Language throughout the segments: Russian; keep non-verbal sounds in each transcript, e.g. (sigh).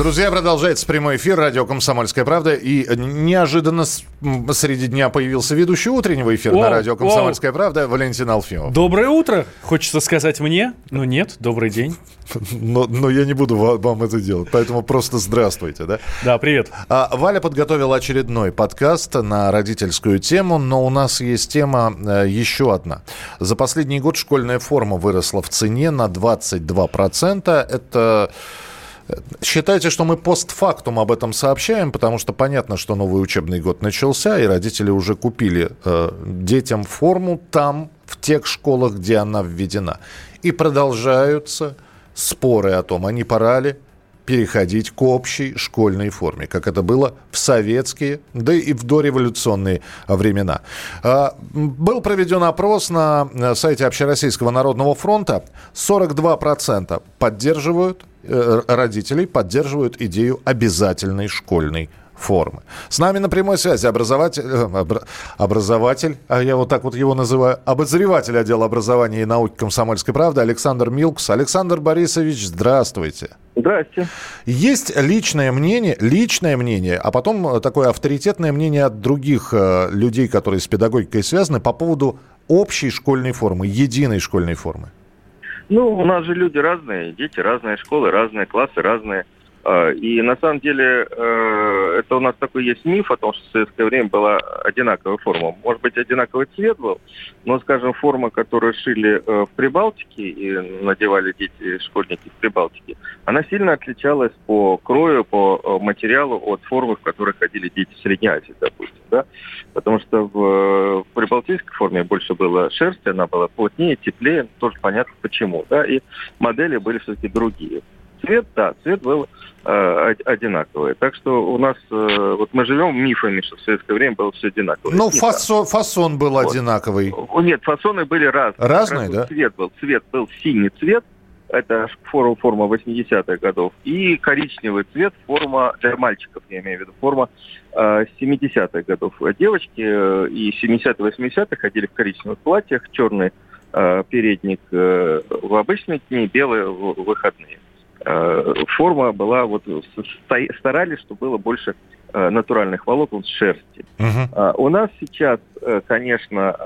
Друзья, продолжается прямой эфир радио «Комсомольская правда». И неожиданно среди дня появился ведущий утреннего эфира О, на радио «Комсомольская правда» Валентин Алфимов. Доброе утро, хочется сказать мне, но нет, добрый день. (laughs) Но, но я не буду ва- вам это делать, поэтому просто здравствуйте, да? Да, привет. А, Валя подготовила очередной подкаст на родительскую тему, но у нас есть тема э, еще одна. За последний год школьная форма выросла в цене на 22%. Это Считайте, что мы постфактум об этом сообщаем, потому что понятно, что новый учебный год начался, и родители уже купили э, детям форму там, в тех школах, где она введена. И продолжаются споры о том, а не пора ли переходить к общей школьной форме, как это было в советские, да и в дореволюционные времена. А, Был проведен опрос на э, сайте Общероссийского народного фронта. 42% поддерживают, э, родителей поддерживают идею обязательной школьной формы. С нами на прямой связи образователь, э, обра- образователь, а я вот так вот его называю, обозреватель отдела образования и науки комсомольской правды Александр Милкс. Александр Борисович, здравствуйте. Здрасте. Есть личное мнение, личное мнение, а потом э, такое авторитетное мнение от других э, людей, которые с педагогикой связаны, по поводу общей школьной формы, единой школьной формы. Ну, у нас же люди разные, дети разные, школы разные, классы разные. А, И на самом деле э, это у нас такой есть миф о том, что в советское время была одинаковая форма. Может быть, одинаковый цвет был, но, скажем, форма, которую шили э, в Прибалтике и надевали дети, школьники в Прибалтике, она сильно отличалась по крою, по э, материалу от формы, в которой ходили дети в Средней Азии, допустим. Да? Потому что в, прибалтийской форме больше было шерсти, она была плотнее, теплее, тоже понятно почему. Да? И модели были все-таки другие. Цвет, да, цвет был э, од- одинаковый. Так что у нас, э, вот мы живем мифами, что в советское время было все одинаково. Ну, Это не так. фасон, фасон был Вот. одинаковый. Нет, фасоны были разные. Разные, да? Цвет был. Цвет был синий цвет, это форма, форма 80-х годов, и коричневый цвет, форма для мальчиков, я имею в виду, форма э, 70-х годов. Девочки э, и 70-80-х ходили в коричневых платьях, черный э, передник э, в обычные дни, белые в в выходные. Э, форма была, вот старались, чтобы было больше э, натуральных волокон с шерсти. А, У нас сейчас, э, конечно,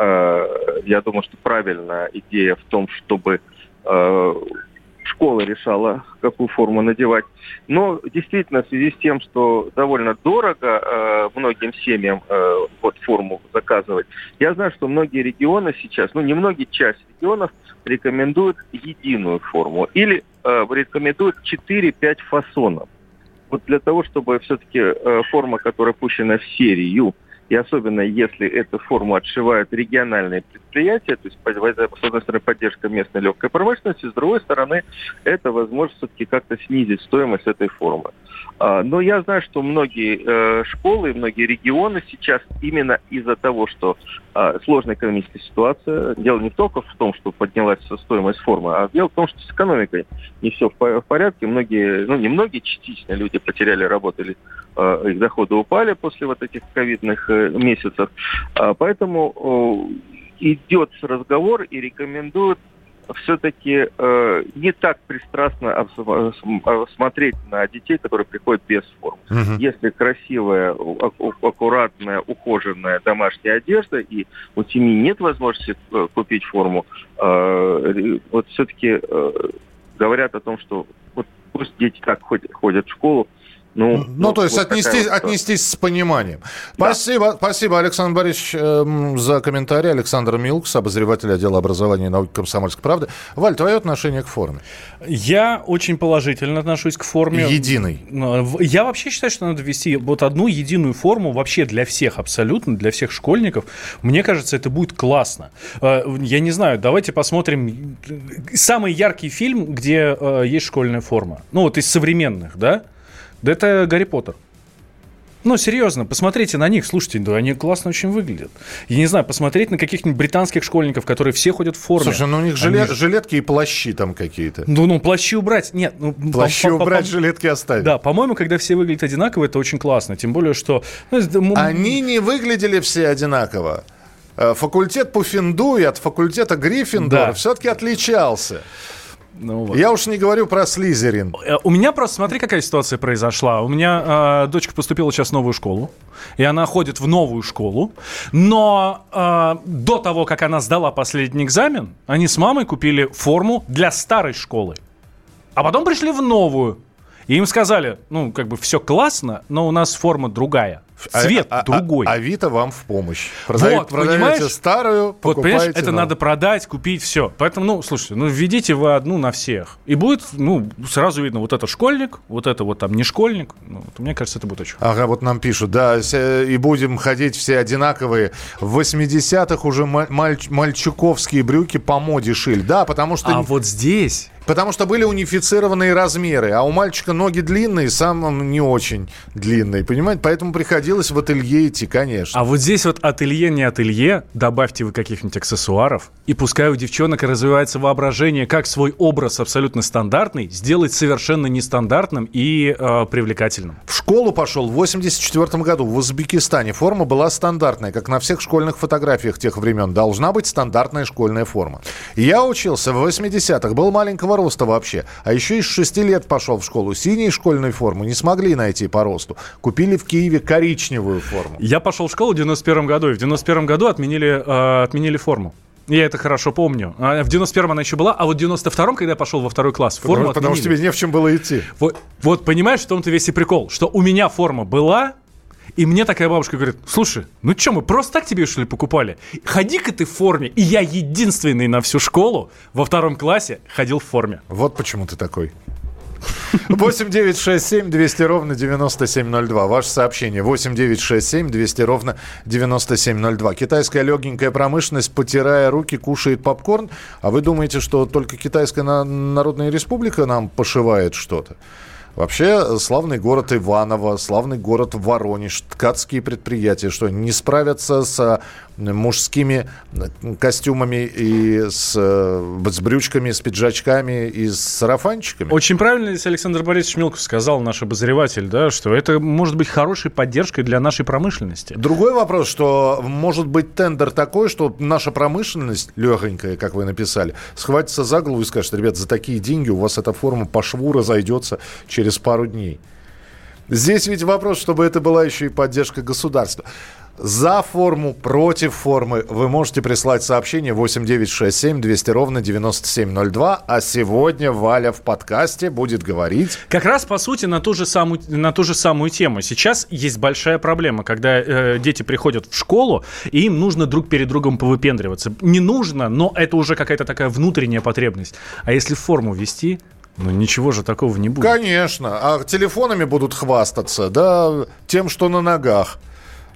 я думаю, что правильная идея в том, чтобы школа решала, какую форму надевать. Но действительно, в связи с тем, что довольно дорого э, многим семьям э, вот форму заказывать, я знаю, что многие регионы сейчас, ну не многие, часть регионов рекомендуют единую форму или э, рекомендуют 4-5 фасонов. Вот для того, чтобы все-таки э, форма, которая пущена в серию, и особенно если эту форму отшивают региональные предприятия, то есть с одной стороны поддержка местной легкой промышленности, с другой стороны это возможность все-таки как-то снизить стоимость этой формы. А, Но я знаю, что многие э, школы, многие регионы сейчас именно из-за того, что а, сложная экономическая ситуация, дело не только в том, что поднялась стоимость формы, а дело в том, что с экономикой не все в по- в порядке. Многие, ну не многие, частично люди потеряли работу или э, их доходы упали после вот этих ковидных э, месяцев. А, Поэтому идет разговор и рекомендуют все-таки э, не так пристрастно э, смотреть на детей, которые приходят без формы. Мгм. Если красивая, аку- аккуратная, ухоженная домашняя одежда, и у семьи нет возможности э, купить форму, э, вот все-таки говорят о том, что вот пусть дети так ходят, ходят в школу, ну, Ну, то есть вот отнестись, вот отнестись с пониманием. Спасибо, спасибо, Александр Борисович, эм, за комментарий. Александр Милкс, обозреватель отдела образования и науки комсомольской правды. Валь, твое отношение к форме? Я очень положительно отношусь к форме. Единой. Э, Я вообще считаю, что надо ввести вот одну единую форму вообще для всех абсолютно, для всех школьников. Мне кажется, это будет классно. Э, Я не знаю, давайте посмотрим э, самый яркий фильм, где э, есть школьная форма. Ну вот из современных, да? Да это Гарри Поттер. Ну, серьезно, посмотрите на них, слушайте, да они классно очень выглядят. Я не знаю, посмотреть на каких-нибудь британских школьников, которые все ходят в форме. Слушай, ну у них жилет, они... жилетки и плащи там какие-то. Ну, ну, плащи убрать, нет. Ну, плащи по, убрать, по, жилетки оставить. Да, по-моему, когда все выглядят одинаково, это очень классно. Тем более, что... Ну, они не выглядели все одинаково. Э, факультет Пуффендуй от факультета Гриффиндора да. все-таки отличался. Ну, вот. Я уж не говорю про Слизерин. Э, у меня просто, смотри, какая ситуация произошла. У меня э, дочка поступила сейчас в новую школу, и она ходит в новую школу. Но э, до того, как она сдала последний экзамен, они с мамой купили форму для старой школы. А потом пришли в новую. И им сказали, ну, как бы все классно, но у нас форма другая. А, Цвет а, а, другой. А, Авито вам в помощь. Продаете, вот, продаете старую, Вот, понимаешь, это новую. надо продать, купить, все. Поэтому, ну, слушайте, ну, введите вы одну на всех. И будет, ну, сразу видно, вот это школьник, вот это вот там не школьник. Ну, вот, мне кажется, это будет очень Ага, вот нам пишут, да, и будем ходить все одинаковые. В 80-х уже маль- мальчуковские брюки по моде шили. Да, потому что... А вот здесь Потому что были унифицированные размеры, а у мальчика ноги длинные, сам не очень длинный, понимаете? Поэтому приходилось в ателье идти, конечно. А вот здесь вот ателье не ателье, добавьте вы каких-нибудь аксессуаров, и пускай у девчонок развивается воображение, как свой образ абсолютно стандартный сделать совершенно нестандартным и э, привлекательным. В школу пошел в 84 году в Узбекистане. Форма была стандартная, как на всех школьных фотографиях тех времен. Должна быть стандартная школьная форма. Я учился в 80-х, был маленького роста вообще? А еще из 6 лет пошел в школу. Синей школьной формы не смогли найти по росту. Купили в Киеве коричневую форму. Я пошел в школу в 91 году, и в 91 году отменили, э, отменили форму. Я это хорошо помню. А в 91-м она еще была, а вот в 92-м, когда я пошел во второй класс, форму Потому, потому что тебе не в чем было идти. Вот, вот понимаешь, в том-то весь и прикол, что у меня форма была, и мне такая бабушка говорит, слушай, ну что, мы просто так тебе, что ли, покупали? Ходи-ка ты в форме. И я единственный на всю школу во втором классе ходил в форме. Вот почему ты такой. 8 9 6 7 200 ровно 9702. Ваше сообщение 8 9 6 7 200 ровно 9702. Китайская легенькая промышленность, потирая руки, кушает попкорн. А вы думаете, что только Китайская Народная Республика нам пошивает что-то? Вообще, славный город Иваново, славный город Воронеж, ткацкие предприятия, что не справятся с мужскими костюмами и с, с брючками, с пиджачками и с сарафанчиками. Очень правильно здесь Александр Борисович Милков сказал, наш обозреватель, да, что это может быть хорошей поддержкой для нашей промышленности. Другой вопрос, что может быть тендер такой, что наша промышленность, легонькая, как вы написали, схватится за голову и скажет, ребят, за такие деньги у вас эта форма по шву разойдется через пару дней. Здесь ведь вопрос, чтобы это была еще и поддержка государства. За форму, против формы вы можете прислать сообщение 8967 200 ровно 9702. А сегодня Валя в подкасте будет говорить... Как раз, по сути, на ту же самую, на ту же самую тему. Сейчас есть большая проблема, когда э, дети приходят в школу, и им нужно друг перед другом повыпендриваться. Не нужно, но это уже какая-то такая внутренняя потребность. А если форму вести, ну ничего же такого не будет. Конечно. А телефонами будут хвастаться, да, тем, что на ногах.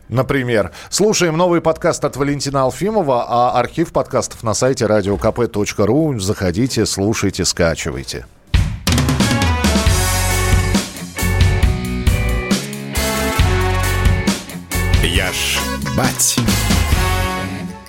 Например. Слушаем новый подкаст от Валентина Алфимова, а архив подкастов на сайте radiokp.ru. Заходите, слушайте, скачивайте. Я ж бать.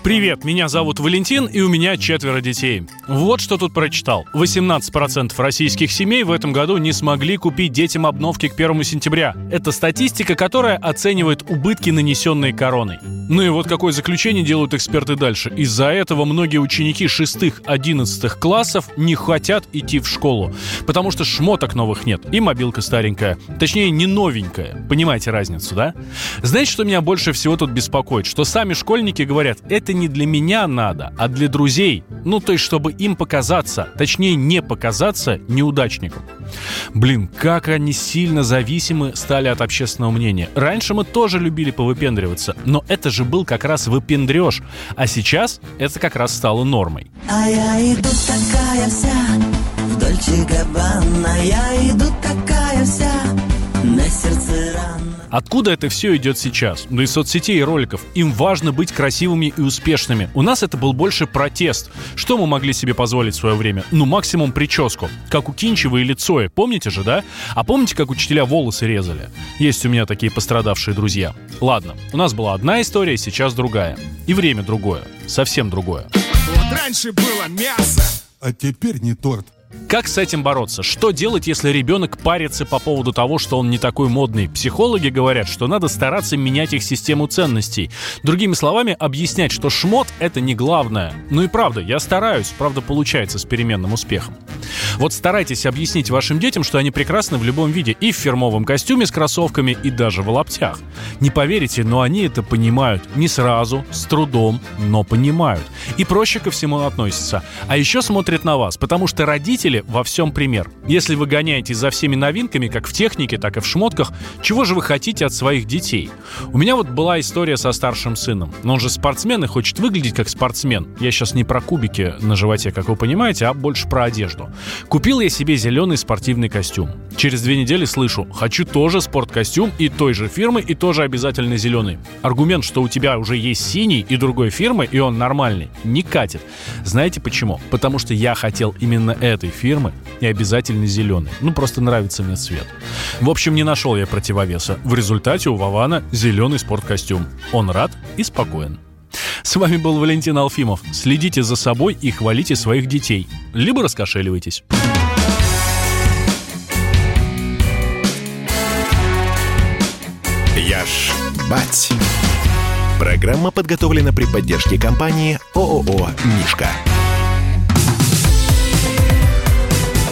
Привет, меня зовут Валентин, и у меня четверо детей. Вот что тут прочитал. 18% российских семей в этом году не смогли купить детям обновки к 1 сентября. Это статистика, которая оценивает убытки, нанесенные короной. Ну и вот какое заключение делают эксперты дальше. Из-за этого многие ученики 6-11 классов не хотят идти в школу, потому что шмоток новых нет и мобилка старенькая. Точнее, не новенькая. Понимаете разницу, да? Знаете, что меня больше всего тут беспокоит? Что сами школьники говорят, это это не для меня надо, а для друзей. Ну, то есть, чтобы им показаться, точнее, не показаться неудачником. Блин, как они сильно зависимы стали от общественного мнения. Раньше мы тоже любили повыпендриваться, но это же был как раз выпендреж. А сейчас это как раз стало нормой. А я иду такая вся, в Дольче Габбана, я иду такая вся, на сердце рано. Откуда это все идет сейчас? Ну, из соцсетей и роликов. Им важно быть красивыми и успешными. У нас это был больше протест. Что мы могли себе позволить в свое время? Ну, максимум прическу. Как у Кинчева или Цоя. Помните же, да? А помните, как учителя волосы резали? Есть у меня такие пострадавшие друзья. Ладно, у нас была одна история, сейчас другая. И время другое. Совсем другое. Вот раньше было мясо, а теперь не торт. Как с этим бороться? Что делать, если ребенок парится по поводу того, что он не такой модный? Психологи говорят, что надо стараться менять их систему ценностей. Другими словами, объяснять, что шмот — это не главное. Ну и правда, я стараюсь, правда получается с переменным успехом. Вот старайтесь объяснить вашим детям, что они прекрасны в любом виде, и в фирмовом костюме с кроссовками, и даже в лаптях. Не поверите, но они это понимают. Не сразу, с трудом, но понимают. И проще ко всему относятся. А еще смотрят на вас, потому что родители родители во всем пример. Если вы гоняетесь за всеми новинками, как в технике, так и в шмотках, чего же вы хотите от своих детей? У меня вот была история со старшим сыном. Но он же спортсмен и хочет выглядеть как спортсмен. Я сейчас не про кубики на животе, как вы понимаете, а больше про одежду. Купил я себе зеленый спортивный костюм. Через две недели слышу, хочу тоже спорткостюм и той же фирмы, и тоже обязательно зеленый. Аргумент, что у тебя уже есть синий и другой фирмы, и он нормальный, не катит. Знаете почему? Потому что я хотел именно этой этой фирмы и обязательно зеленый. Ну, просто нравится мне цвет. В общем, не нашел я противовеса. В результате у Вована зеленый спорткостюм. Он рад и спокоен. С вами был Валентин Алфимов. Следите за собой и хвалите своих детей. Либо раскошеливайтесь. Я ж бать. Программа подготовлена при поддержке компании ООО «Мишка».